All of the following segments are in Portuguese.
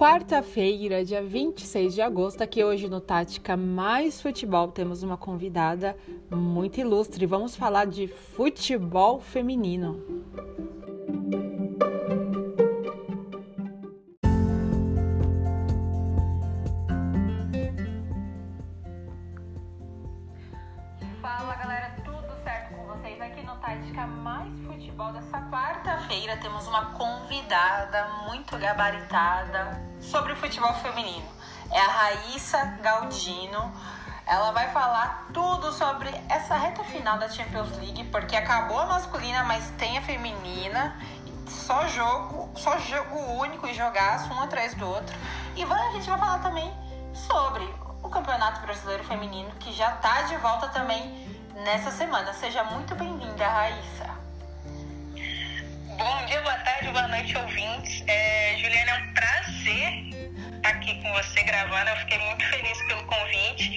quarta-feira, dia 26 de agosto, aqui hoje no Tática Mais Futebol, temos uma convidada muito ilustre. Vamos falar de futebol feminino. Fala galera, tudo certo com vocês? Aqui no Tática Mais Futebol dessa quarta-feira temos uma convidada muito gabaritada sobre o futebol feminino. É a Raíssa Galdino. Ela vai falar tudo sobre essa reta final da Champions League, porque acabou a masculina, mas tem a feminina. Só jogo, só jogo único e jogaço um atrás do outro. E a gente vai falar também sobre o Campeonato Brasileiro Feminino, que já está de volta também nessa semana. Seja muito bem-vinda, Raíssa. Bom dia, boa tarde, boa noite, ouvintes. É, Juliana, é um prazer estar aqui com você gravando. Eu fiquei muito feliz pelo convite.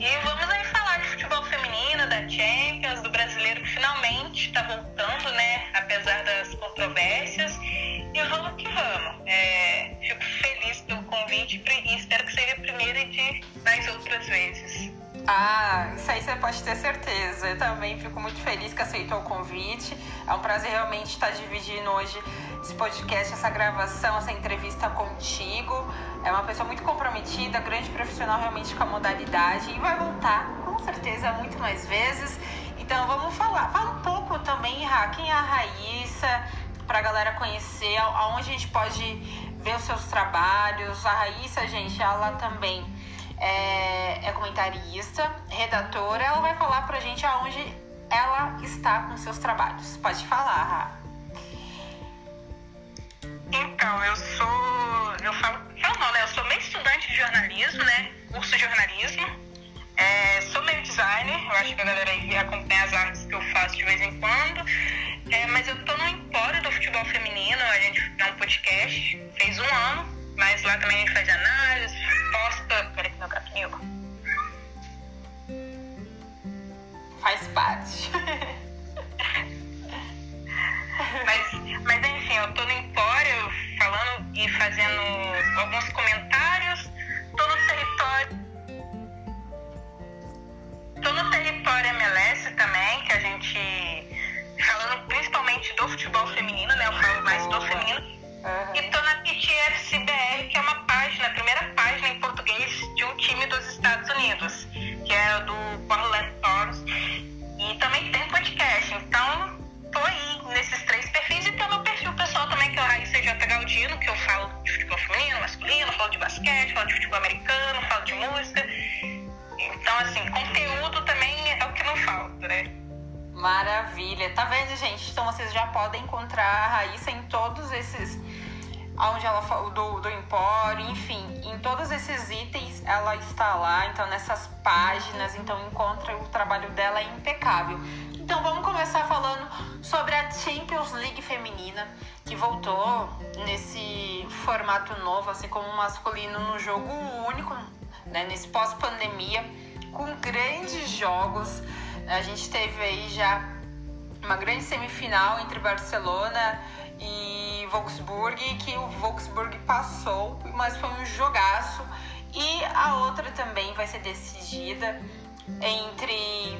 E vamos aí falar de futebol feminino, da Champions, do brasileiro que finalmente está voltando, né? Apesar das controvérsias. E vamos que vamos. É, fico feliz pelo convite e espero que seja a primeira de mais outras vezes. Ah, isso aí você pode ter certeza. Eu também fico muito feliz que aceitou o convite. É um prazer realmente estar dividindo hoje esse podcast, essa gravação, essa entrevista contigo. É uma pessoa muito comprometida, grande profissional realmente com a modalidade e vai voltar com certeza muito mais vezes. Então vamos falar. Fala um pouco também, Ra, quem é a Raíssa, para a galera conhecer, aonde a gente pode ver os seus trabalhos. A Raíssa, gente, ela também é, é comentarista, redatora. Ela vai falar pra gente aonde ela está com seus trabalhos. Pode falar, Ra. Então, eu sou. Eu falo. Eu não, né? Eu sou meio estudante de jornalismo, né? Curso de jornalismo. É, sou meio designer, eu acho que a galera aí acompanha as artes que eu faço de vez em quando. É, mas eu tô no Empório do Futebol Feminino, a gente é um podcast, fez um ano, mas lá também a gente faz análise, posta. Peraí que meu gato miou. Faz parte. mas, mas enfim, eu tô no Empório falando e fazendo alguns comentários. Tô no território. Tô no território MLS também, então nessas páginas, então encontra o trabalho dela é impecável. Então vamos começar falando sobre a Champions League feminina, que voltou nesse formato novo, assim como o masculino no jogo único, né, nesse pós-pandemia, com grandes jogos. A gente teve aí já uma grande semifinal entre Barcelona e Wolfsburg, que o Wolfsburg passou, mas foi um jogaço. E a outra também vai ser decidida entre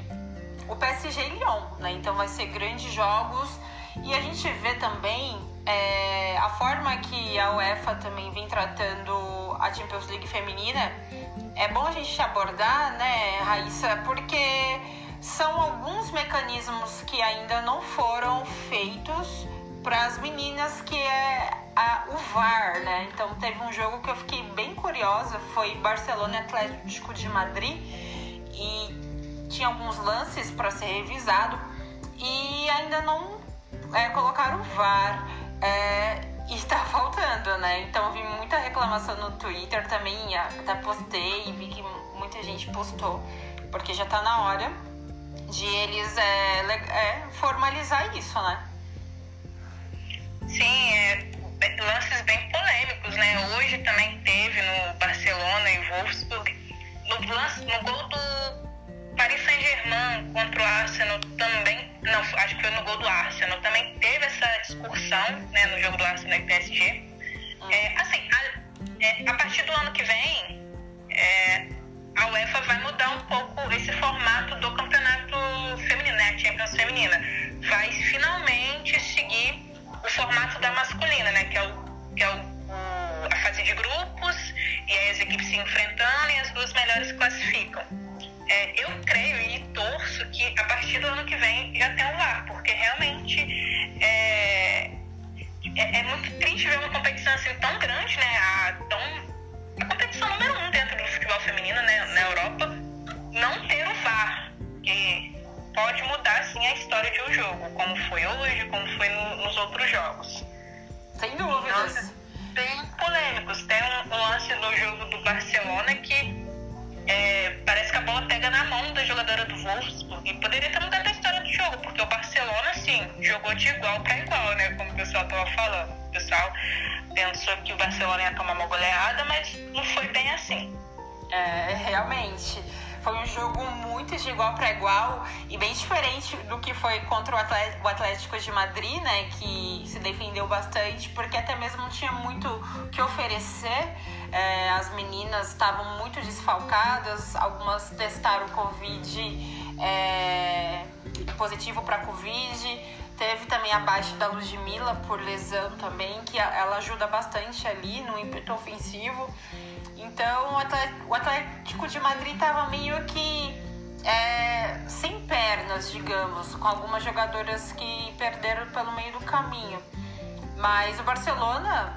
o PSG e Lyon, né? Então vai ser grandes jogos. E a gente vê também é, a forma que a UEFA também vem tratando a Champions League feminina. É bom a gente abordar, né, Raíssa, porque são alguns mecanismos que ainda não foram feitos para as meninas, que é a, o VAR, né? Então teve um jogo que eu fiquei bem curiosa, foi Barcelona Atlético de Madrid e tinha alguns lances para ser revisado e ainda não é, colocaram o VAR. É, e está faltando, né? Então vi muita reclamação no Twitter também, até postei e vi que muita gente postou, porque já tá na hora de eles é, é, formalizar isso, né? Sim, é, lances bem polêmicos, né? Hoje também teve no Barcelona e Wolfsburg, no, lance, no gol do Paris Saint-Germain contra o Arsenal também, não, acho que foi no gol do Arsenal, também teve essa discussão, né, no jogo do Arsenal e PSG. É, assim, a, é, a partir do ano que vem, é, a UEFA vai mudar um pouco esse formato do campeonato feminino, né? A Champions Feminina. Vai finalmente seguir o formato da masculina, né? Que é, o, que é o, a fase de grupos, e aí as equipes se enfrentando e as duas melhores classificam. Jogos. Sem dúvidas. Tem polêmicos. Tem um, um lance no jogo do Barcelona que é, parece que a bola pega na mão da jogadora do Wolfsburg e poderia ter mudado a história do jogo, porque o Barcelona, assim, jogou de igual para igual, né? Como o pessoal estava falando. O pessoal pensou que o Barcelona ia tomar uma goleada, mas não foi bem assim. É, realmente. Foi um jogo muito de igual para igual e bem diferente do que foi contra o Atlético de Madrid, né? Que se defendeu bastante, porque até mesmo não tinha muito o que oferecer. É, as meninas estavam muito desfalcadas, algumas testaram Covid é, positivo para Covid. Teve também a baixa da Ludmilla por lesão também, que ela ajuda bastante ali no ímpeto ofensivo. Então o Atlético de Madrid estava meio que é, sem pernas, digamos, com algumas jogadoras que perderam pelo meio do caminho. Mas o Barcelona,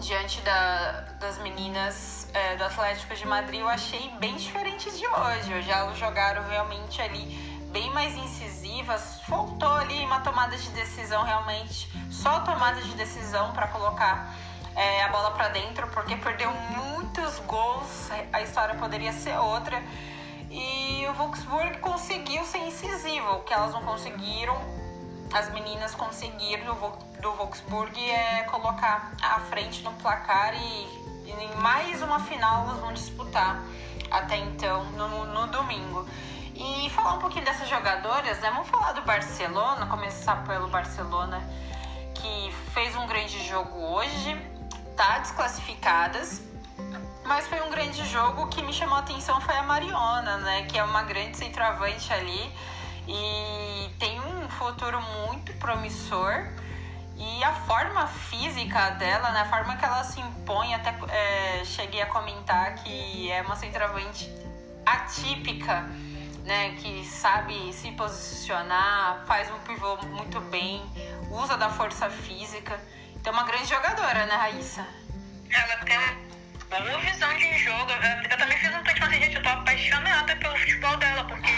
diante da, das meninas é, do Atlético de Madrid, eu achei bem diferente de hoje. Hoje elas jogaram realmente ali bem mais incisivas. Faltou ali uma tomada de decisão realmente, só tomada de decisão para colocar é, a bola para dentro, porque perdeu muitos gols, a história poderia ser outra. E o Wolfsburg conseguiu ser incisivo, o que elas não conseguiram, as meninas conseguiram do, Wolfsburg é colocar à frente no placar e, e em mais uma final elas vão disputar até então, no, no domingo. E falar um pouquinho dessas jogadoras, né? Vamos falar do Barcelona, começar pelo Barcelona, que fez um grande jogo hoje tá desclassificadas. Mas foi um grande jogo que me chamou a atenção foi a Mariona, né? Que é uma grande centroavante ali e tem um futuro muito promissor. E a forma física dela, né? A forma que ela se impõe, até é, cheguei a comentar que é uma centroavante atípica, né? Que sabe se posicionar, faz um pivô muito bem, usa da força física. Então, uma grande jogadora, né, Raíssa? Ela tem uma boa visão de jogo. Eu, também fiz um tweet, mas gente, eu tô apaixonada pelo futebol dela, porque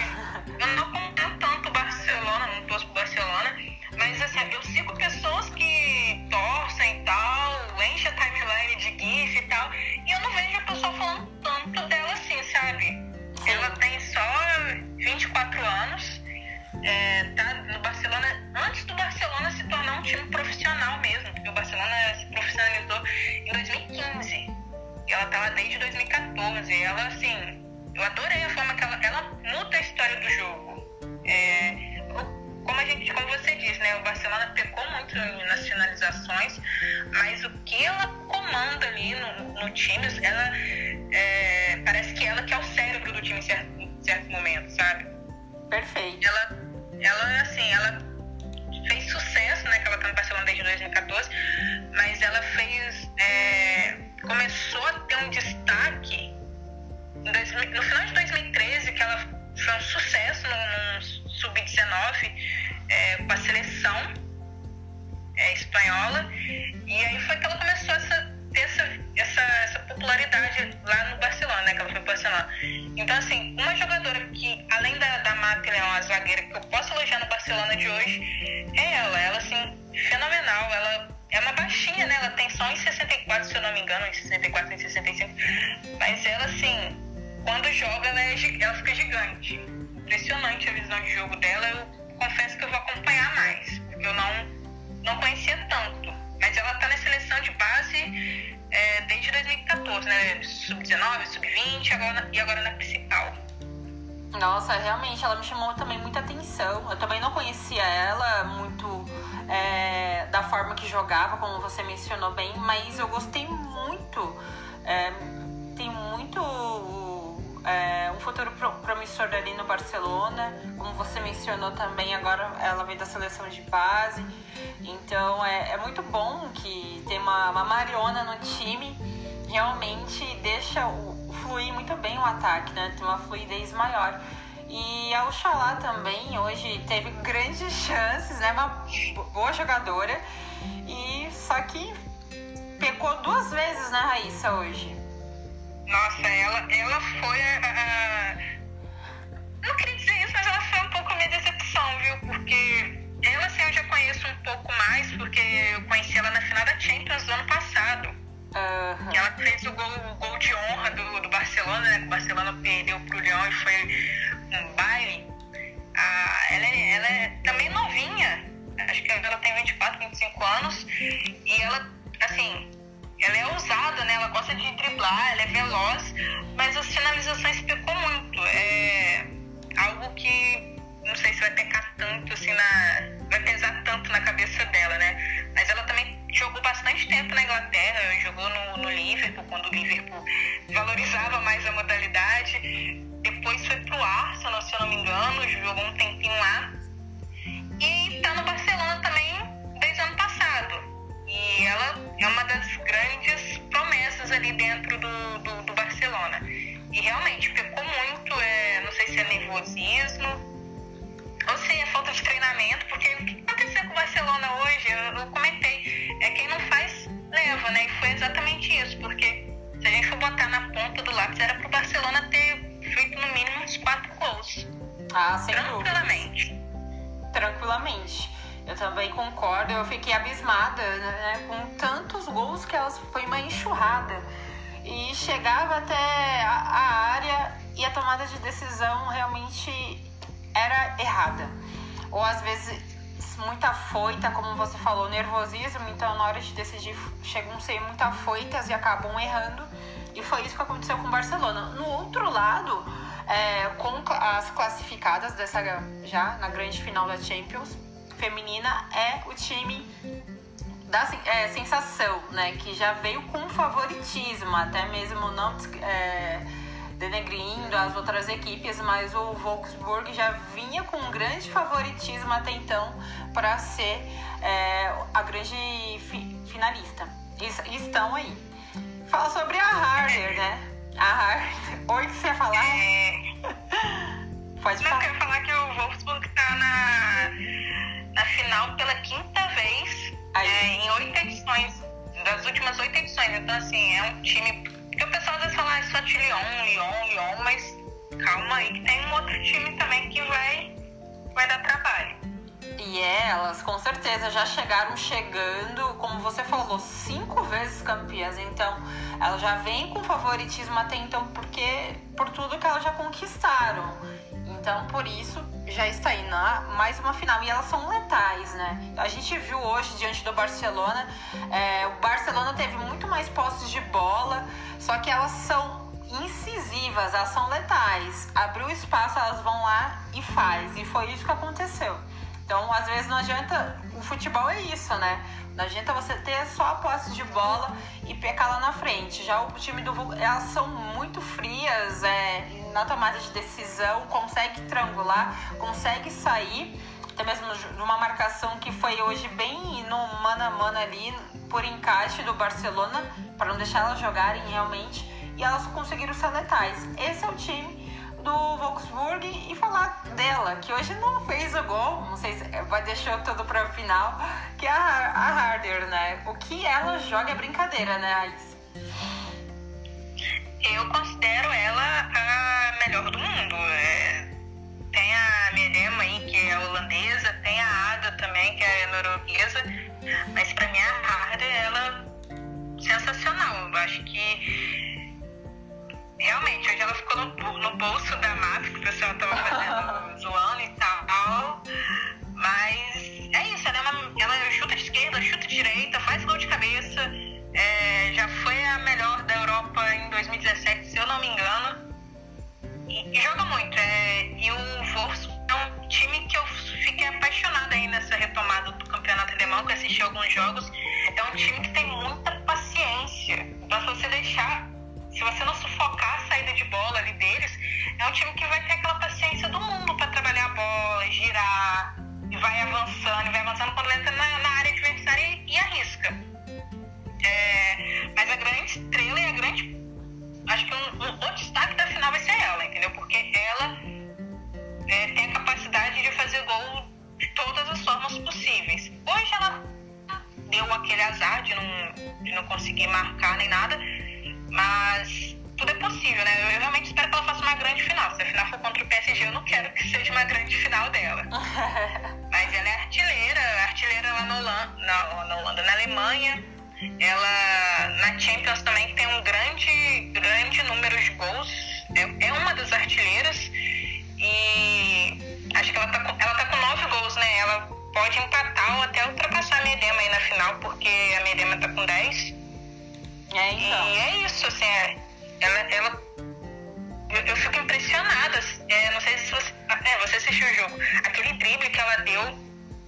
da Mata Leão, a zagueira que eu posso elogiar no Barcelona de hoje, é ela. Ela, assim, fenomenal. Ela é uma baixinha, né? Ela tem só em 64, se eu não me engano, em 64, em 65. Mas ela, assim, quando joga, ela, é, ela fica gigante. Impressionante a visão de jogo dela. Eu confesso que eu vou acompanhar mais, porque eu não, não conhecia tanto. Mas ela tá na seleção de base é, desde 2014, né? Sub-19, sub-20 agora, e agora na principal. Nossa, realmente, ela me chamou também muita atenção. Eu também não conhecia ela muito é, da forma que jogava, como você mencionou bem, mas eu gostei muito. É, tem muito é, um futuro promissor ali no Barcelona, como você mencionou também, agora ela veio da seleção de base. Então é, é muito bom que tem uma, uma Mariona no time, realmente deixa o, fluir muito bem o ataque, né? Tem uma fluidez maior. E a Oxalá também hoje teve grandes chances, né? Uma boa jogadora. E só que pecou duas vezes, né, Raíssa, hoje? Nossa, ela, ela foi a, a, Não queria dizer isso, mas ela foi um pouco minha decepção, viu? Porque ela, assim, eu já conheço um pouco mais, porque eu conheci ela na a tomada de decisão realmente era errada. Ou às vezes muita foita, como você falou, nervosismo, então na hora de decidir chegam a ser muito afoitas e acabam errando. E foi isso que aconteceu com o Barcelona. No outro lado, é, com as classificadas dessa já na grande final da Champions, feminina é o time da é, sensação, né? Que já veio com favoritismo, até mesmo não é, denegrindo as outras equipes, mas o Wolfsburg já vinha com um grande favoritismo até então para ser é, a grande fi, finalista. E, estão aí. Fala sobre a Harder, né? A Harder. Oi, que você ia falar? É... Pode falar. Não, eu quero falar que o Wolfsburg tá na na final pela quinta vez é, em oito edições, das últimas oito edições. Então, assim, é um time. Porque o pessoal às vezes fala ah, só de Lyon, Lyon, Lyon, mas calma aí que tem um outro time também que vai, vai dar trabalho. E elas, com certeza, já chegaram chegando, como você falou, cinco vezes campeãs. Então, elas já vêm com favoritismo até então, porque por tudo que elas já conquistaram. Então, por isso, já está aí na mais uma final. E elas são letais, né? A gente viu hoje, diante do Barcelona, é, o Barcelona teve muito mais posses de bola, só que elas são incisivas, elas são letais. Abriu espaço, elas vão lá e faz. E foi isso que aconteceu. Então, às vezes não adianta. O futebol é isso, né? Não adianta você ter só a posse de bola e pecar lá na frente. Já o time do elas são muito frias é, na tomada de decisão, consegue triangular, consegue sair. Até mesmo numa marcação que foi hoje bem no mano a mano ali, por encaixe do Barcelona, para não deixar elas jogarem realmente. E elas conseguiram ser letais. Esse é o time do Wolfsburg e falar dela, que hoje não fez o gol, não sei se vai deixar tudo para o final, que é a, a Harder, né? O que ela joga é brincadeira, né, Ais? Eu considero ela a melhor do mundo. É, tem a Merema aí, que é holandesa, tem a Ada também, que é norueguesa, mas para mim a Harder, ela sensacional. Eu acho que realmente, hoje ela ficou no, no bolso da máfia, que o pessoal tava fazendo, zoando e tal. Mas é isso, ela, é ela chuta de esquerda, chuta de direita, faz gol de cabeça. É, já foi jogos, é um time que tem muita paciência. Então, se você deixar, se você não sufocar a saída de bola ali deles, é um time que vai ter aquela paciência do mundo para trabalhar a bola, girar, e vai avançando, e vai avançando quando entra na, na área adversária e, e arrisca. É, mas a grande estrela e a grande. Acho que um, um, o destaque da final vai ser ela, entendeu? Porque ela é, tem a capacidade de fazer gol de todas as formas possíveis. Hoje ela deu aquele azar de não, de não conseguir marcar nem nada, mas tudo é possível, né? Eu, eu, realmente espero que ela faça uma grande final. Se a final for contra o PSG, eu não quero que seja uma grande final dela. mas ela é artilheira, artilheira lá na Holanda, na, na, Holanda, na Alemanha. Ela na Champions também tem um grande, grande número de gols. É, é uma das artilheiras e acho que ela tá, com, ela tá com nove gols, né? Ela pode empatar ou até ultrapassar a Medema aí na final, porque a Medema tá com dez. É, então. E é isso, assim, é, ela, ela eu, eu, fico impressionada. É, não sei se você, é, você assistiu o jogo. Aquele drible que ela deu,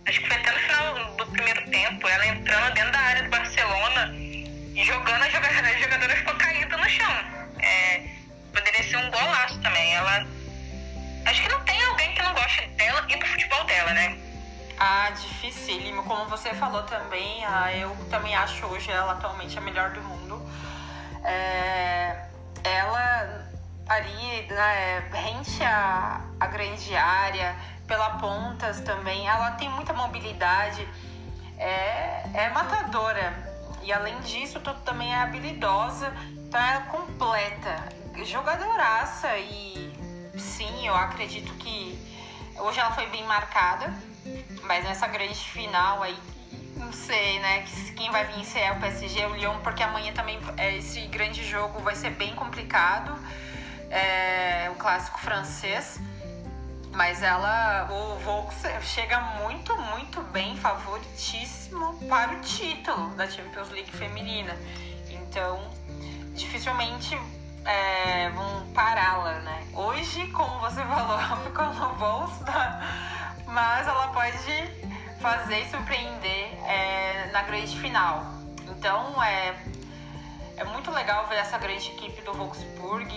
acho que foi até no final do primeiro tempo, ela entrando dentro da área do Barcelona e jogando a jogadora, a jogadora ficou caída no chão. É, poderia ser um golaço também. Ela Acho que não tem alguém que não goste dela e do futebol dela, né? Ah, dificílimo. Como você falou também, ah, eu também acho hoje ela atualmente a melhor do mundo. É, ela ali, né, rente a, a grande área, pela pontas também, ela tem muita mobilidade, é, é matadora. E além disso, tudo também é habilidosa, então é completa, jogadoraça e sim, eu acredito que hoje ela foi bem marcada, mas nessa grande final aí, não sei, né? Quem vai vencer é o PSG, o Lyon, porque amanhã também é, esse grande jogo vai ser bem complicado. É o clássico francês. Mas ela, o Volks chega muito, muito bem, favoritíssimo para o título da Champions League feminina. Então, dificilmente é, vão pará-la, né? Hoje, como você falou, ficou no bolso, tá? Mas ela pode fazer e surpreender é, na grande final. Então, é, é muito legal ver essa grande equipe do Wolfsburg,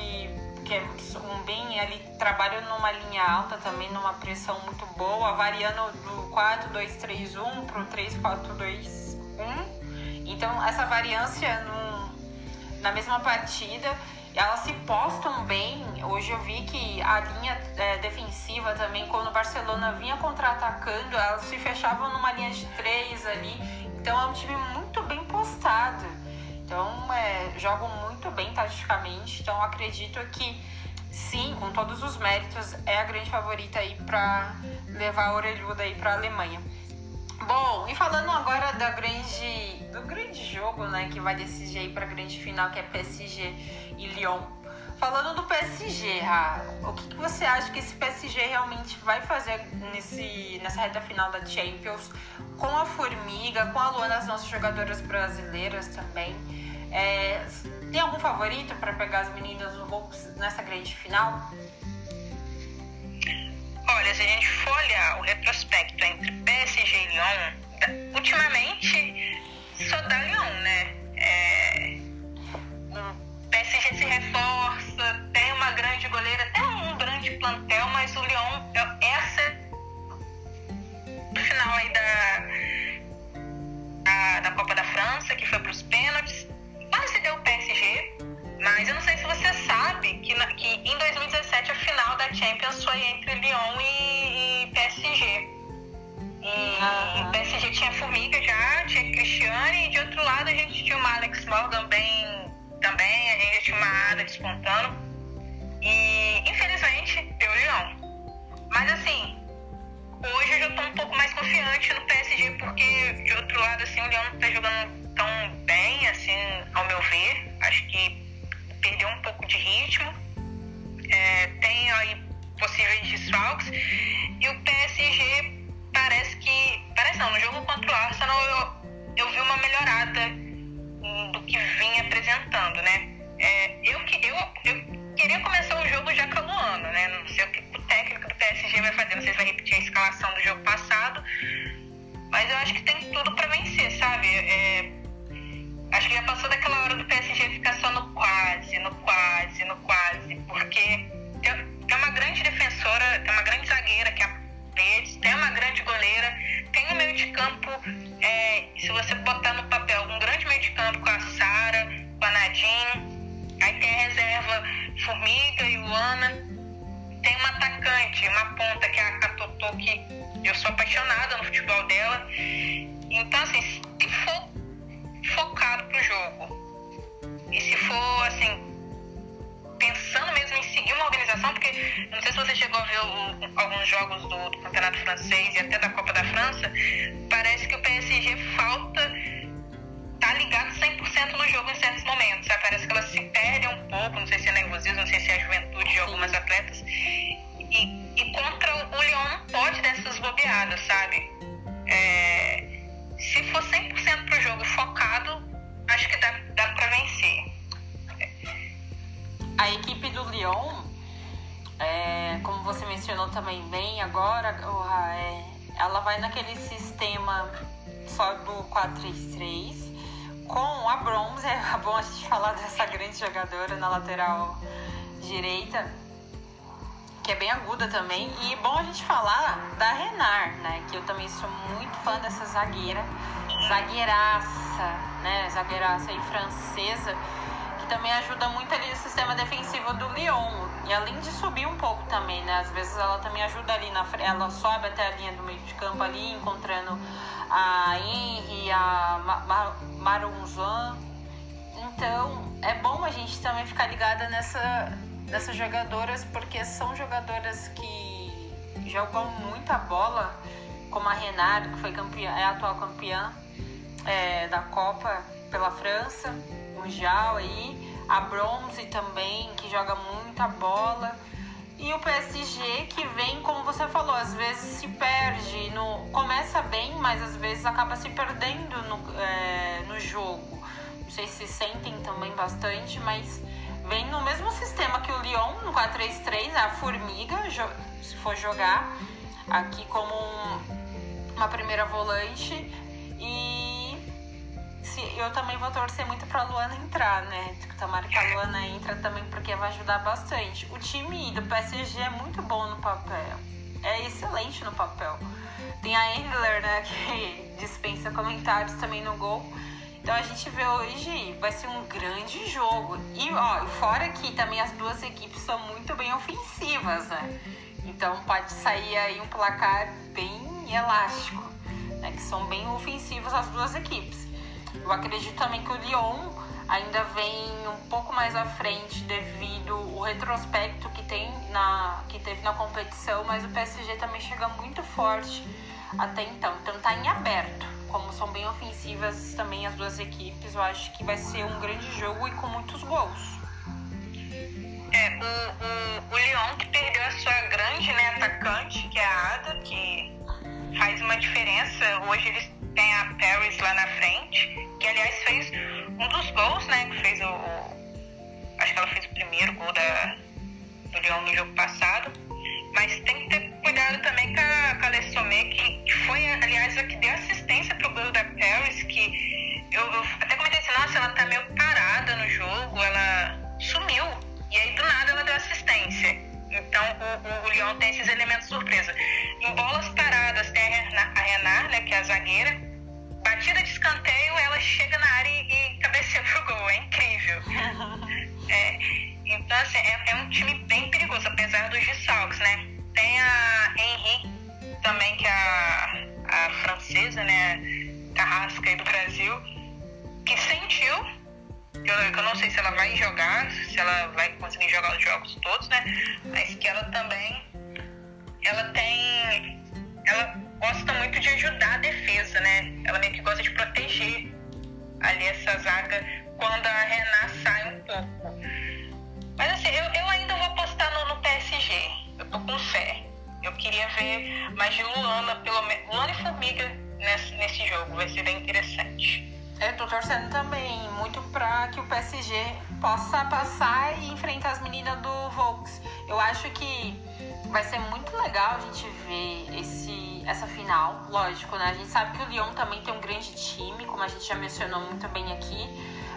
que é um bem ali, trabalha numa linha alta também, numa pressão muito boa, variando do 4-2-3-1 pro 3-4-2-1. Então, essa variância no, na mesma partida elas se postam bem. Hoje eu vi que a linha é, defensiva também, quando o Barcelona vinha contra-atacando, elas se fechavam numa linha de três ali. Então é um time muito bem postado. Então é, jogam muito bem taticamente. Então acredito que sim, com todos os méritos, é a grande favorita aí para levar a orelhuda aí para a Alemanha. Bom, e falando agora da grande, do grande jogo, né, que vai decidir aí para a grande final, que é PSG e Lyon. Falando do PSG, o que, que, você acha que esse PSG realmente vai fazer nesse, nessa reta final da Champions com a Formiga, com a Luana, as nossas jogadoras brasileiras também? É, tem algum favorito para pegar as meninas no Volks nessa grande final? Olha, se a gente for olhar o retrospecto entre PSG e Lyon, ultimamente só dá Lyon, né? É, o PSG se reforça, também, a gente tinha uma Ada despontando. E infelizmente deu Lyon. Mas assim, hoje eu já tô um pouco mais confiante no PSG, porque de outro lado assim, o não tá jogando vai fazer, não sei se vai repetir a escalação do jogo passado, mas eu acho que tem tudo para vencer, sabe? é, acho que já passou daquela hora do PSG ficar só no quase, no quase, no quase, porque tem uma grande defensora, tem uma grande zagueira que é a Paredes, tem uma grande goleira, tem um meio de campo, é, se você botar no papel, um grande meio de campo com a Sara, com a Nadine, aí tem a reserva Formiga e Luana, tem uma atacante, uma ponta que é a Totô, que eu sou apaixonada no futebol dela. Então, assim, se for focado pro jogo, e se for, assim, pensando mesmo em seguir uma organização, porque não sei se você chegou a ver o, alguns jogos do, do, Campeonato Francês e até da Copa da França, parece que o PSG falta tá ligado 100% no jogo em certos momentos, sabe? Parece que ela se perde um pouco, não sei se é nervosismo, não sei se é a juventude de algumas atletas. E, e contra o Lyon não pode dessas bobeadas, sabe? É, se for 100% pro jogo focado, acho que dá, dá pra vencer a equipe do Lyon, é, como você mencionou também bem agora, é, ela vai naquele sistema só do 4-3-3 com a Bronze. É bom a gente falar dessa grande jogadora na lateral direita, que é bem aguda também. E bom a gente falar da Renard, né? Que eu também sou muito fã dessa zagueira, zagueiraça, né? Zagueiraça aí francesa também ajuda muito ali o sistema defensivo do Lyon. E além de subir um pouco também, né? Às vezes ela também ajuda ali na frente, ela sobe até a linha do meio de campo ali, encontrando a Henry, a Marunzan. Então, é bom a gente também ficar ligada nessa, nessas jogadoras, porque são jogadoras que jogam muita bola, como a Renard, que foi campeã, é a atual campeã é, da Copa pela França mundial aí, a Bronze também, que joga muita bola. E o PSG que vem, como você falou, às vezes se perde, no, começa bem, mas às vezes acaba se perdendo no, é, no jogo. Não sei se sentem também bastante, mas vem no mesmo sistema que o Lyon, no 4-3-3, a Formiga, se for jogar aqui como um, uma primeira volante. E eu também vou torcer muito pra Luana entrar, né? Tomara que a Luana entra também, porque vai ajudar bastante. O time do PSG é muito bom no papel. É excelente no papel. Tem a Engler, né, que dispensa comentários também no gol. Então a gente vê hoje, vai ser um grande jogo. E ó, fora que também as duas equipes são muito bem ofensivas, né? Então pode sair aí um placar bem elástico, né? Que são bem ofensivas as duas equipes. Eu acredito também que o Lyon ainda vem um pouco mais à frente devido ao retrospecto que tem na que teve na competição, mas o PSG também chega muito forte até então. Então tá em aberto. Como são bem ofensivas também as duas equipes, eu acho que vai ser um grande jogo e com muitos gols. É, o, o, o Lyon que perdeu a sua grande né, atacante, que é a Ada, que faz uma diferença. Hoje eles tem a Paris lá na frente, que aliás fez um dos gols, né? Que fez o. acho que ela fez o primeiro gol da, do Lyon no jogo passado. Mas tem que ter cuidado também com a, com a que, que foi, aliás, a que deu assistência pro gol da Paris, que eu, eu até comentei assim, nossa, ela tá meio parada no jogo, ela sumiu. E aí do nada ela deu assistência. Então o, o, o Lyon tem esses elementos surpresa. Em bolas paradas tem a Renard, né, que é a zagueira. Batida de escanteio, ela chega na área e, e cabeceia pro gol. É incrível. é, então, assim, é, é, um time bem perigoso, apesar dos desfalques, né? Tem a Henri também, que é a, a francesa, né? Carrasca aí do Brasil, que sentiu eu, eu, não sei se ela vai jogar, se ela vai conseguir jogar os jogos todos, né? Mas que ela também ela tem. Ela gosta muito de ajudar a defesa, né? Ela meio que gosta de proteger ali essa zaga quando a Renata sai um pouco. Mas assim, eu, eu ainda vou apostar no, no PSG. Eu tô com fé. Eu queria ver mais de Luana, pelo menos. Luana e Formiga nesse, nesse jogo. Vai ser bem interessante. Eu tô torcendo também muito para que o PSG possa passar e enfrentar as meninas do Volks. Eu acho que vai ser muito legal a gente ver esse, essa final, lógico, né? A gente sabe que o Lyon também tem um grande time, como a gente já mencionou muito bem aqui.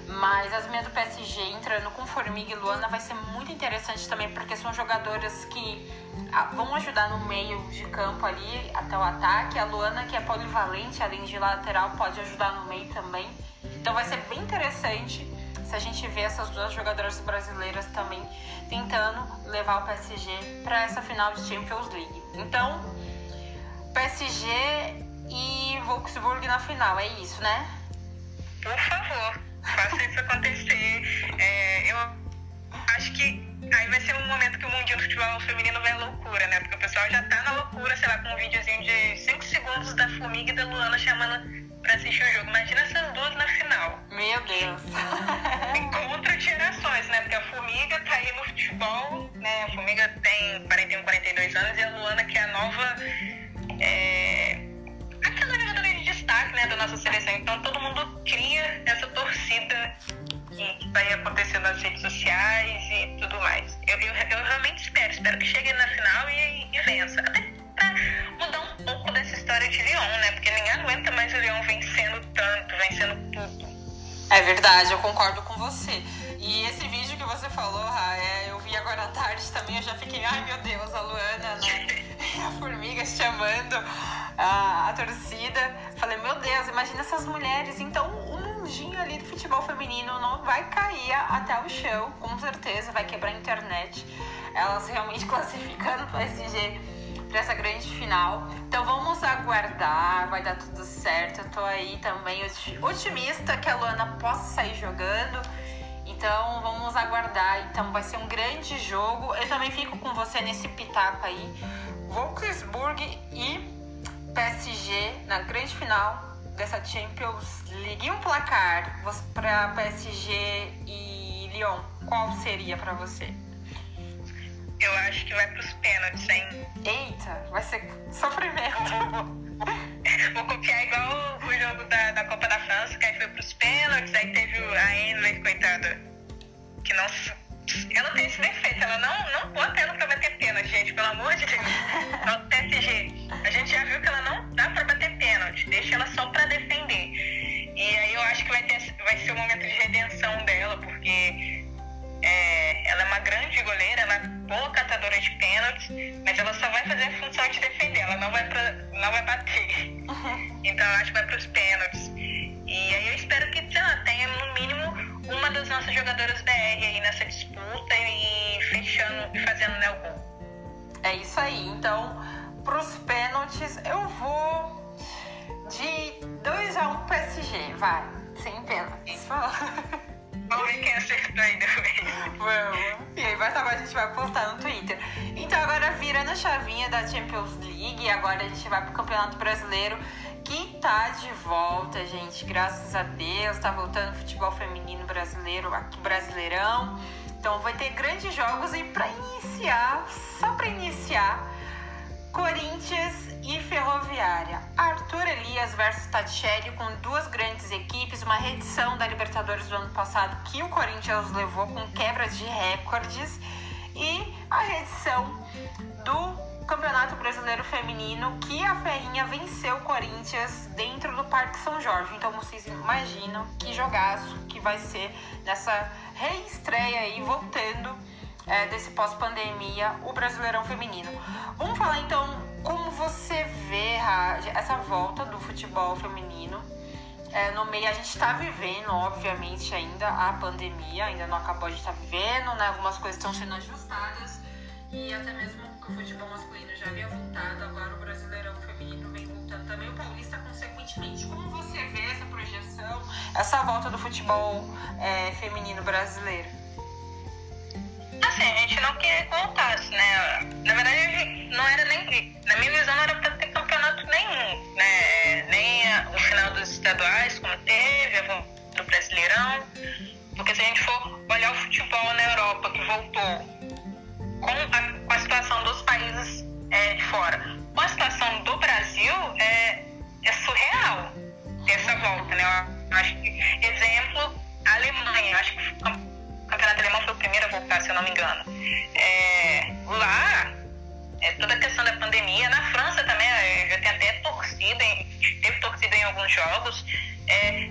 Mas as minhas do PSG entrando com Formiga e Luana vai ser muito interessante também, porque são jogadoras que ah, vão ajudar no meio de campo ali até o ataque. A Luana, que é polivalente, além de lateral, pode ajudar no meio também. Então vai ser bem interessante se a gente vê essas duas jogadoras brasileiras também tentando levar o PSG para essa final de Champions League. Então, PSG e Wolfsburg na final, é isso, né? Por favor, faça isso acontecer. É, eu acho que aí vai ser um momento que o mundinho do futebol feminino vai à loucura, né? Porque o pessoal já tá na loucura, sei lá, com um videozinho de 5 segundos da Formiga e da Luana chamando pra assistir o jogo. Imagina essas duas na final. Meu Deus. Encontra gerações, né? Porque a Formiga tá aí no futebol, né? A Formiga tem 41, 42 anos e a Luana, que é a nova. É... Aquela jogadora de destaque, né? Da nossa seleção. Então todo mundo cria essa torcida que vai acontecer nas redes sociais e tudo mais. Eu, eu, eu realmente espero. Espero que chegue na final e, e vença. Até pra mudar um pouco dessa história de Lyon, né? Porque ninguém aguenta mais o Lyon vencendo tanto, vencendo tudo. É verdade, eu concordo com você. E esse vídeo que você falou, Ra, é, eu vi agora à tarde também, eu já fiquei, ai meu Deus, a Luana, né? a formiga chamando a, a torcida. Falei, meu Deus, imagina essas mulheres. Então, o mundinho ali do futebol feminino não vai cair até o chão, com certeza, vai quebrar a internet. Elas realmente classificando o PSG para essa grande final. Então vamos aguardar, vai dar tudo certo. Eu tô aí também otimista que a Luana possa sair jogando. Então vamos aguardar. Então vai ser um grande jogo. Eu também fico com você nesse pitaco aí. Wolfsburg e PSG na grande final dessa Champions League. Um placar para PSG e Lyon, qual seria para você? Eu acho que vai pros pênaltis, hein? Eita, vai ser sofrimento. Vou copiar igual o jogo da, da Copa da França, que aí foi pros pênaltis, aí teve a Endley, coitada, que não. Ela tem esse defeito, ela não, não põe pênalti pra bater pênalti, gente, pelo amor de Deus. TSG, a gente já viu que ela não deixa ela só pra defender. E aí eu acho que vai, ter, vai ser o momento de redenção dela, porque é, ela é uma grande goleira, ela é boa catadora de pênaltis, mas ela só vai fazer a função de defender, ela não vai, pra, não vai bater. Uhum. Então eu acho que vai para os pênaltis. E aí eu espero que lá, tenha no mínimo uma das nossas jogadoras BR aí nessa disputa e fechando e fazendo né, o gol. É isso aí. Então, para os pênaltis, eu vou de 2 a 1 um PSG, vai, sem pênaltis. Vamos ver quem acertou depois. Vamos. E aí vai estar, a gente vai postar no Twitter. Então agora virando a chavinha da Champions League, agora a gente vai pro Campeonato Brasileiro, que tá de volta, gente. Graças a Deus, tá voltando o futebol feminino brasileiro, aqui Brasileirão. Então vai ter grandes jogos e para iniciar, só para iniciar, Corinthians e Ferroviária. Arthur Elias versus Tatielli com duas grandes equipes, uma reedição da Libertadores do ano passado que o Corinthians levou com quebras de recordes e a reedição do Campeonato Brasileiro Feminino que a Ferrinha venceu o Corinthians dentro do Parque São Jorge. Então vocês imaginam que jogaço que vai ser nessa reestreia aí voltando é, desse pós-pandemia, o Brasileirão Feminino. Vamos falar então como você vê essa volta do futebol feminino. É, no meio a gente está vivendo, obviamente, ainda a pandemia, ainda não acabou, a gente está vivendo, né? Algumas coisas estão sendo ajustadas e até mesmo o futebol masculino já havia voltado, agora o Brasileirão Feminino vem voltando também, o Paulista consequentemente. Como você vê essa projeção, essa volta do futebol é, feminino brasileiro? Assim, a gente não queria que voltasse, né? Na verdade, não era nem. Na minha visão, não era pra ter campeonato nenhum, né? Nem o final dos estaduais, como teve, a do Brasileirão. Porque se a gente for olhar o futebol na Europa, que voltou com a, com a situação dos países é, de fora, com a situação do Brasil, é, é surreal essa volta, né? Eu acho que, exemplo, a Alemanha, eu acho que Tá, se eu não me engano. É, lá, é, toda a questão da pandemia, na França também, já tem até torcida, em, teve torcida em alguns jogos. É,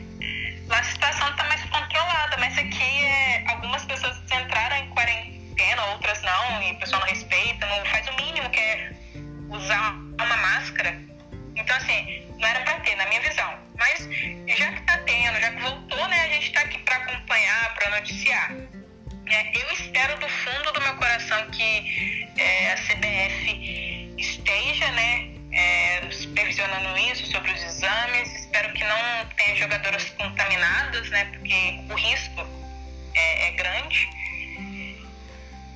lá a situação está mais controlada, mas aqui é, algumas pessoas entraram em quarentena, outras não, e o pessoal não respeita, não faz o mínimo que é usar uma máscara. Então, assim, não era para ter, na minha visão. Eu espero do fundo do meu coração que é, a CBF esteja, né, é, supervisionando isso sobre os exames. Espero que não tenha jogadoras contaminadas, né, porque o risco é, é grande.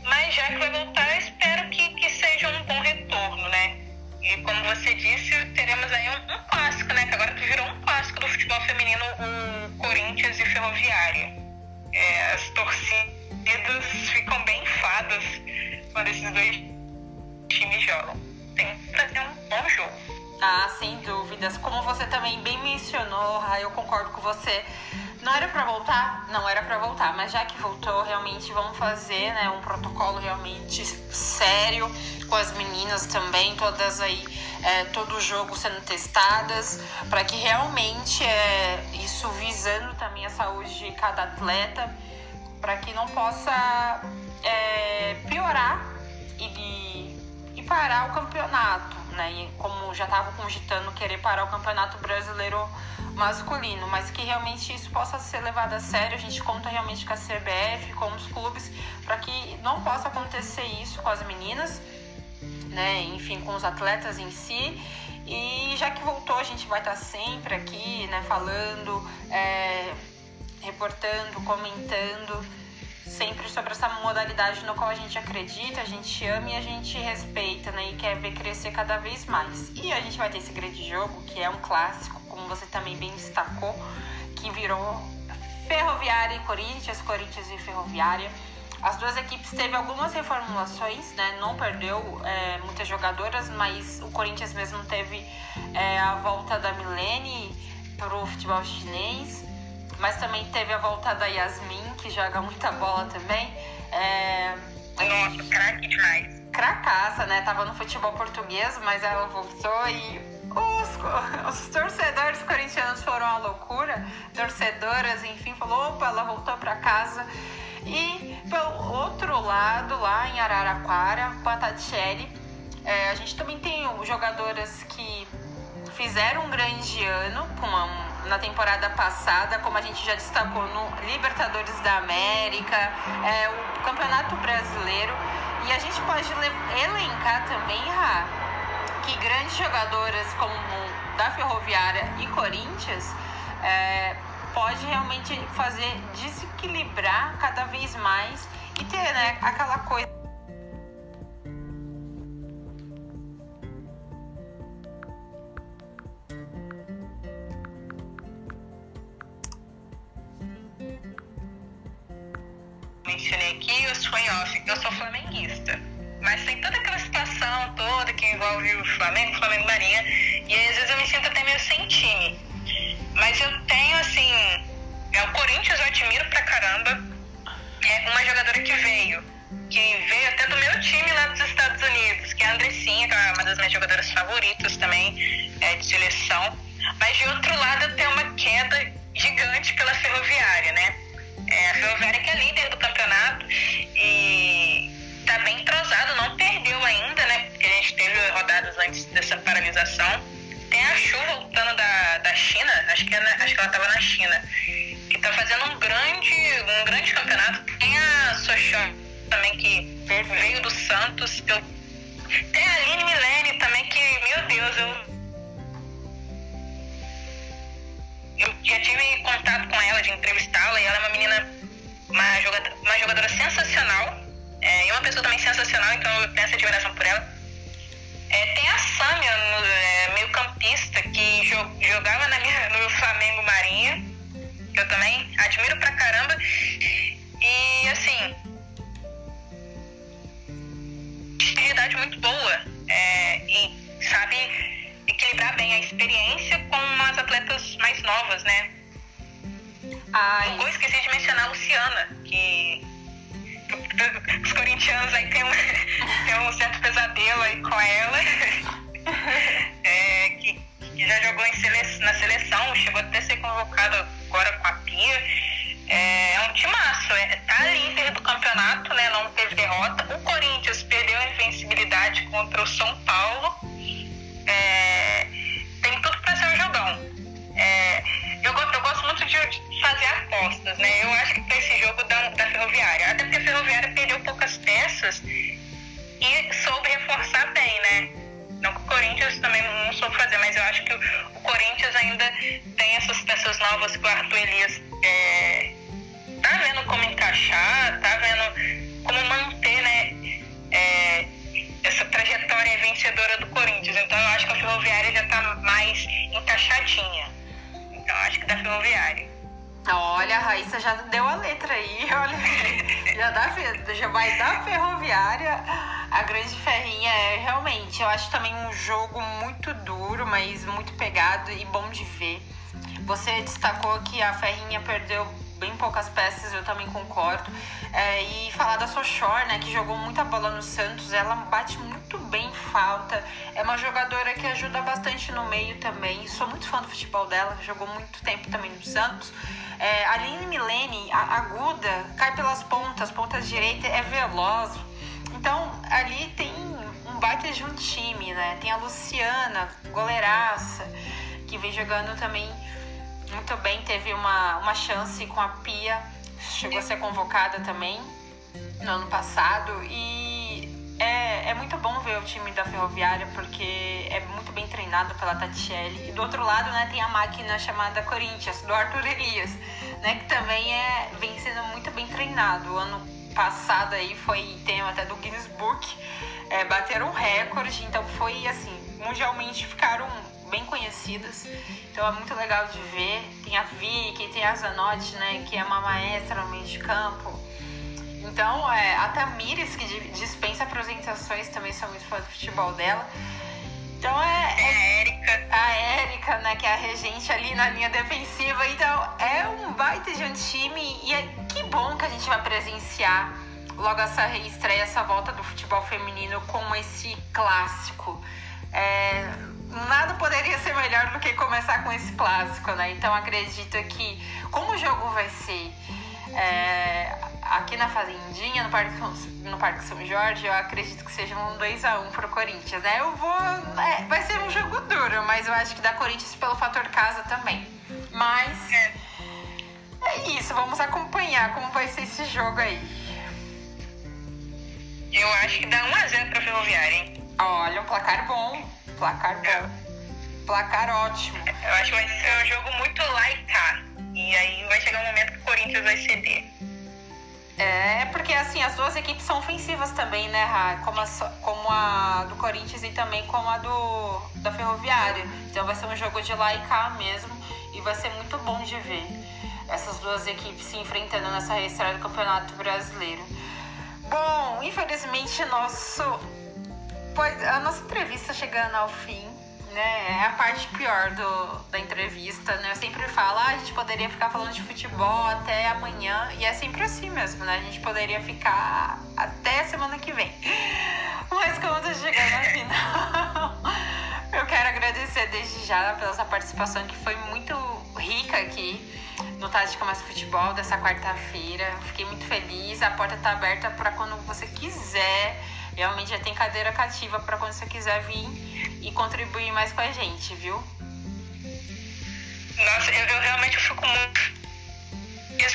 Mas já que vai voltar, espero que, que seja um bom retorno, né? E como você disse, teremos aí um, um clássico, né? Que agora que virou um clássico do futebol feminino, o Corinthians e Ferroviária. É, as torcidas ficam bem fadas quando esses dois times jogam. Tem fazer um bom jogo. Ah, sem dúvidas. Como você também bem mencionou, eu concordo com você. Não era para voltar? Não era para voltar, mas já que voltou, realmente vamos fazer né, um protocolo realmente sério com as meninas também, todas aí, é, todo jogo sendo testadas, para que realmente é, isso visando também a saúde de cada atleta, para que não possa é, piorar e, e parar o campeonato, né? E como já estava cogitando querer parar o campeonato brasileiro masculino, mas que realmente isso possa ser levado a sério. A gente conta realmente com a CBF, com os clubes, para que não possa acontecer isso com as meninas, né? Enfim, com os atletas em si. E já que voltou, a gente vai estar sempre aqui, né? Falando, é, reportando, comentando sempre sobre essa modalidade no qual a gente acredita, a gente ama e a gente respeita, né? E quer ver crescer cada vez mais. E a gente vai ter esse grande jogo, que é um clássico, como você também bem destacou, que virou Ferroviária e Corinthians, Corinthians e Ferroviária. As duas equipes teve algumas reformulações, né? Não perdeu é, muitas jogadoras, mas o Corinthians mesmo teve é, a volta da Milene para o futebol chinês, mas também teve a volta da Yasmin, que joga muita bola também. É, Nossa, craque demais. Cracaça, né? Tava no futebol português, mas ela voltou e os, os torcedores corintianos foram à loucura, torcedoras, enfim, falou, opa, ela voltou para casa. E pelo outro lado, lá em Araraquara, Tatiele, é, a gente também tem jogadoras que fizeram um grande ano com na temporada passada, como a gente já destacou no Libertadores da América, é, o Campeonato Brasileiro. E a gente pode elencar também, Ra, que grandes jogadoras como da Ferroviária e Corinthians é, pode realmente fazer desequilibrar cada vez mais e ter né, aquela coisa. Mencionei aqui, eu sou off, eu sou flamenguista. Mas tem toda aquela situação toda que envolve o Flamengo, Flamengo Marinha, e às vezes eu me sinto até meio sem time. Mas eu tenho, assim, é o Corinthians eu admiro pra caramba. É uma jogadora que veio, que veio até do meu time lá dos Estados Unidos, que é a Andressinha, que é uma das minhas jogadoras favoritas também, é, de seleção. Mas de outro lado eu tenho uma queda gigante pela Ferroviária, né? É, a Ferroviária que é líder do campeonato e tá bem entrosado, não perdeu ainda, né? Porque a gente teve rodadas antes dessa paralisação. Tem a Chu voltando da, da China, acho que, é na, acho que ela tava na China, que tá fazendo um grande, um grande campeonato. Tem a Sochon também, que veio do Santos. Eu, tem a Aline Milene também, que, meu Deus, eu. Eu já tive contato com ela, de entrevistá-la, e ela é uma menina, uma jogadora, uma jogadora sensacional é, e uma pessoa também sensacional, então eu tenho essa admiração por ela. É, tem a Sâmia, é, meio campista, que jo jogava na minha, no Flamengo Marinha, que eu também admiro pra caramba. E assim, atividade muito boa é, e sabe equilibrar bem a experiência com as atletas mais novas, né? Ai. Eu esqueci de mencionar a Luciana, que os corintianos aí tem um, tem um certo pesadelo aí com ela. É, que, que, já jogou sele, na seleção, chegou até a ser convocado perdeu bem poucas peças, eu também concordo. É, e falar da Sochor, né, que jogou muita bola no Santos, ela bate muito bem falta. É uma jogadora que ajuda bastante no meio também. Sou muito fã do futebol dela, jogou muito tempo também no Santos. É, Aline Milene, aguda, cai pelas pontas, pontas direita, é veloz. Então, ali tem um baita de um time, né? Tem a Luciana, goleiraça, que vem jogando também muito bem, teve uma, uma chance com a Pia, chegou a ser convocada também no ano passado e é, é muito bom ver o time da Ferroviária porque é muito bem treinado pela Tatiele. E do outro lado, né, tem a máquina chamada Corinthians, do Arthur Elias, né, que também é, vem sendo muito bem treinado. O ano passado aí foi tema até do Guinness Book, é, bateram um recorde, então foi assim, mundialmente ficaram bem conhecidas. Então é muito legal de ver. Tem a Vicky, tem a Zanotti, né, que é uma maestra no meio de campo. Então, é, a Tamires, que dispensa apresentações, também sou muito fã do futebol dela. Então é. é a Érica. A Érica, né, que é a regente ali na linha defensiva. Então é um baita de um time e é, que bom que a gente vai presenciar logo essa reestreia, essa volta do futebol feminino com esse clássico. É, nada poderia ser melhor do que começar com esse clássico, né? Então acredito que, como o jogo vai ser é, aqui na Fazendinha, no Parque, no Parque São Jorge, eu acredito que seja um 2x1 pro Corinthians, né? Eu vou. É, vai ser um jogo duro, mas eu acho que dá Corinthians pelo fator casa também. Mas. É. é isso, vamos acompanhar como vai ser esse jogo aí. Eu acho que dá 1x0 pra Ferroviária, hein? Olha, um placar bom. Placar bom. É. Placar ótimo. Eu acho que vai ser um jogo muito laica. E aí vai chegar um momento que o Corinthians vai ceder. É, porque assim, as duas equipes são ofensivas também, né, Ra? Como a, como a do Corinthians e também como a do da Ferroviária. Então vai ser um jogo de lá e cá mesmo. E vai ser muito bom de ver essas duas equipes se enfrentando nessa reestreia do Campeonato Brasileiro. Bom, infelizmente nosso a nossa entrevista chegando ao fim, né? É a parte pior do, da entrevista, né? Eu sempre falo, ah, a gente poderia ficar falando de futebol até amanhã. E é sempre assim mesmo, né? A gente poderia ficar até semana que vem. Mas como tá chegando ao final, eu quero agradecer desde já pela sua participação, que foi muito rica aqui no Tática Mais Futebol dessa quarta-feira. Fiquei muito feliz. A porta tá aberta para quando você quiser Realmente já tem cadeira cativa para quando você quiser vir e contribuir mais com a gente, viu? Nossa, eu, eu realmente fico muito.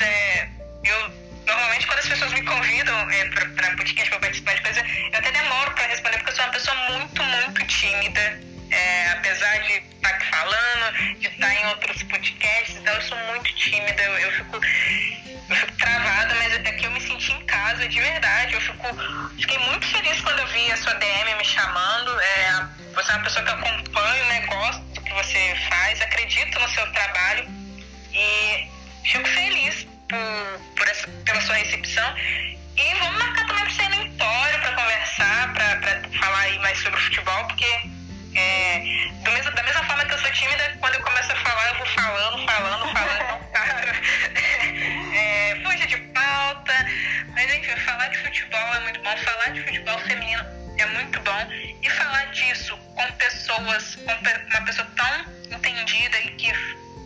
É, eu normalmente quando as pessoas me convidam é, para podcast para participar de coisa, eu até demoro para responder porque eu sou uma pessoa muito, muito tímida. É, apesar de estar tá falando, de estar em outros podcasts, então eu sou muito tímida, eu, eu fico casa de verdade. Eu fico, fiquei muito feliz quando eu vi a sua DM me chamando. É, você é uma pessoa que eu acompanho, né? Gosto do que você faz, acredito no seu trabalho e fico feliz por, por essa, pela sua recepção. E vamos marcar também para você ir no Empório para conversar, para falar aí mais sobre o futebol, porque é, mesmo, da mesma forma que eu sou tímida, quando eu começo a falar, eu vou falando, falando, falando, é, fuja de pauta. Mas enfim, falar de futebol é muito bom. Falar de futebol feminino é muito bom. E falar disso com pessoas, com uma pessoa tão entendida e que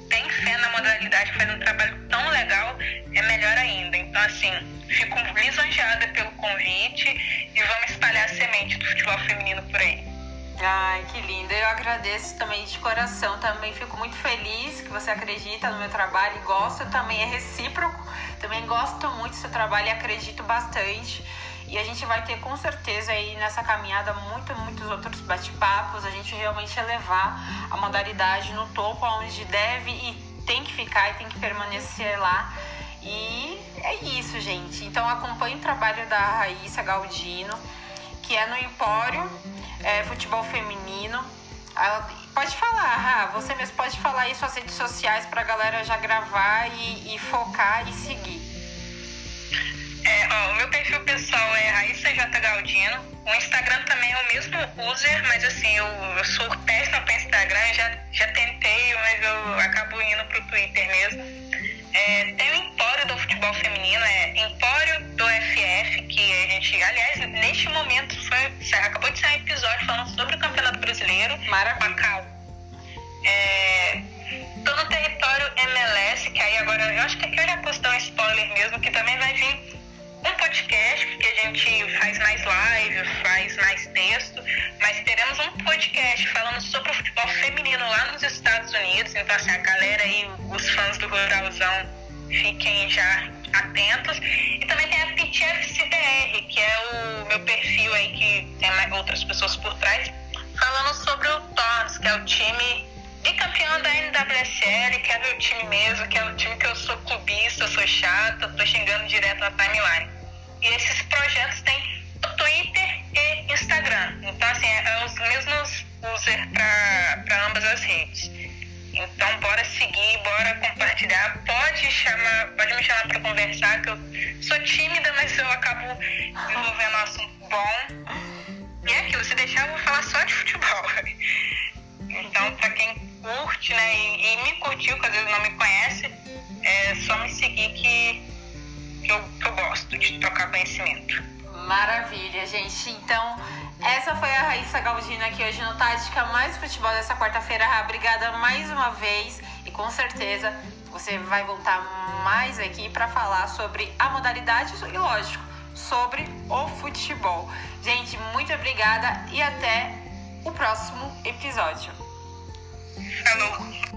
tem fé na modalidade, faz um trabalho tão legal, é melhor ainda. Então, assim, fico lisonjeada pelo convite e vamos espalhar a semente do futebol feminino por aí. Ai, que lindo. Eu agradeço também de coração. Também fico muito feliz que você acredita no meu trabalho e gosta também, é recíproco. Também gosto muito do seu trabalho e acredito bastante. E a gente vai ter com certeza aí nessa caminhada muito, muitos outros bate-papos. A gente realmente elevar a modalidade no topo onde deve e tem que ficar e tem que permanecer lá. E é isso, gente. Então acompanhe o trabalho da Raíssa Galdino, que é no Empório é, Futebol Feminino. Ela, pode falar, Ra, você mesmo pode falar aí suas redes sociais para a galera já gravar e, e focar e seguir. É, ó, o meu perfil pessoal é Raíssa J. Galdino. O Instagram também é o mesmo user, mas assim, eu, eu sou péssima para Instagram, já, já tentei, mas eu acabo indo pro Twitter mesmo. É, tem o Empório do Futebol Feminino, é Empório do FF, que a gente, aliás, neste momento foi, acabou de sair um episódio falando sobre o Campeonato Brasileiro. Maravilha. É, tô no território MLS, que aí agora, eu acho que aqui eu já postei um spoiler mesmo, que também vai vir um podcast, porque a gente faz mais live, faz mais texto, mas teremos um podcast falando sobre o futebol feminino lá nos Estados Unidos. Então, assim, a galera aí, os fãs do Ruralzão, fiquem já atentos. E também tem a PTFCBR, que é o meu perfil aí, que tem outras pessoas por trás, falando sobre o Torres, que é o time bicampeão da NWSL, que é meu time mesmo, que é o time que eu sou clubista, sou chata, tô xingando direto na timeline. E esses projetos têm Twitter e Instagram. Então, assim, é os mesmos users para ambas as redes. Então, bora seguir, bora compartilhar. Pode chamar, pode me chamar para conversar, que eu sou tímida, mas eu acabo desenvolvendo um assunto bom. E é aquilo, se deixar, eu vou falar só de futebol. Então, para quem curte, né, e, e, me curtiu, que às vezes não me conhece, é só me seguir que, que, eu, que eu gosto de trocar conhecimento. Maravilha, gente. Então, essa foi a Raíssa Galdina aqui hoje no Tática Mais Futebol dessa quarta-feira. Obrigada mais uma vez e com certeza você vai voltar mais aqui para falar sobre a modalidade e, lógico, sobre o futebol. Gente, muito obrigada e até o próximo episódio. Hello.